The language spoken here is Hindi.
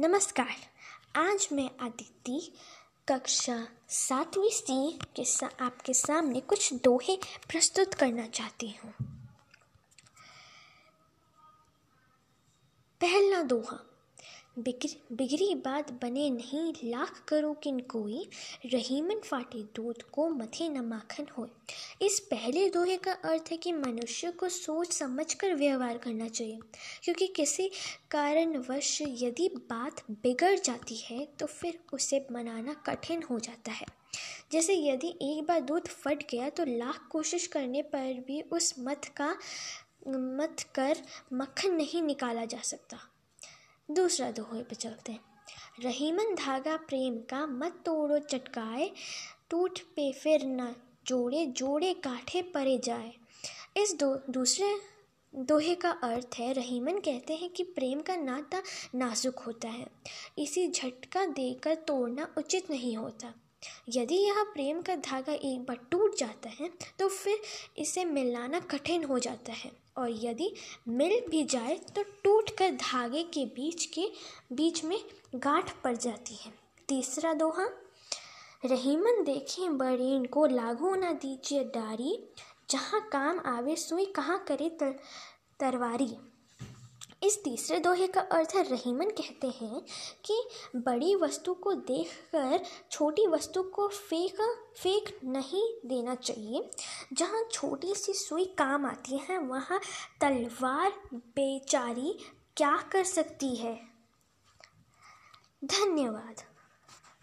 नमस्कार। आज मैं आदित्य कक्षा सातवीं सी के सा, आपके सामने कुछ दोहे प्रस्तुत करना चाहती हूँ। पहला दोहा बिगड़ बिगड़ी बात बने नहीं, लाख करो किन कोई, रहीमन फाटे दूध को मथे न माखन हो इस पहले दोहे का अर्थ है कि मनुष्य को सोच समझकर व्यवहार करना चाहिए, क्योंकि किसी कारणवश यदि बात बिगड़ जाती है तो फिर उसे मनाना कठिन हो जाता है। जैसे यदि एक बार दूध फट गया तो लाख कोशिश करने पर भी उस मत का, मत कर मक्खन नहीं निकाला जा सकता। दूसरा दोहे पे चलते हैं। रहीमन धागा प्रेम का मत तोड़ो, चटकाए, टूट पे फिर न जोड़े जोड़े काठे परे जाए। इस दो, दूसरे दोहे का अर्थ है, रहीमन कहते हैं कि प्रेम का नाता नाजुक होता है। इसी झटका देकर तोड़ना उचित नहीं होता। यदि यह प्रेम का धागा एक बार टूट जाता है तो फिर इसे मिलाना कठिन हो जाता है। और यदि मिल भी जाए तो टूट कर धागे के बीच के बीच में गांठ पड़ जाती है। तीसरा दोहा रहीमन देखें बड़ेन को लागू न दीजिए डारी जहाँ काम आवे सुई कहाँ करे तर, तरवारी। इस तीसरे दोहे का अर्थ रहीमन कहते हैं कि बड़ी वस्तु को देखकर, छोटी वस्तु को फेंक फेंक नहीं देना चाहिए। जहाँ छोटी सी सुई काम आती है, वहाँ तलवार बेचारी क्या कर सकती है? धन्यवाद।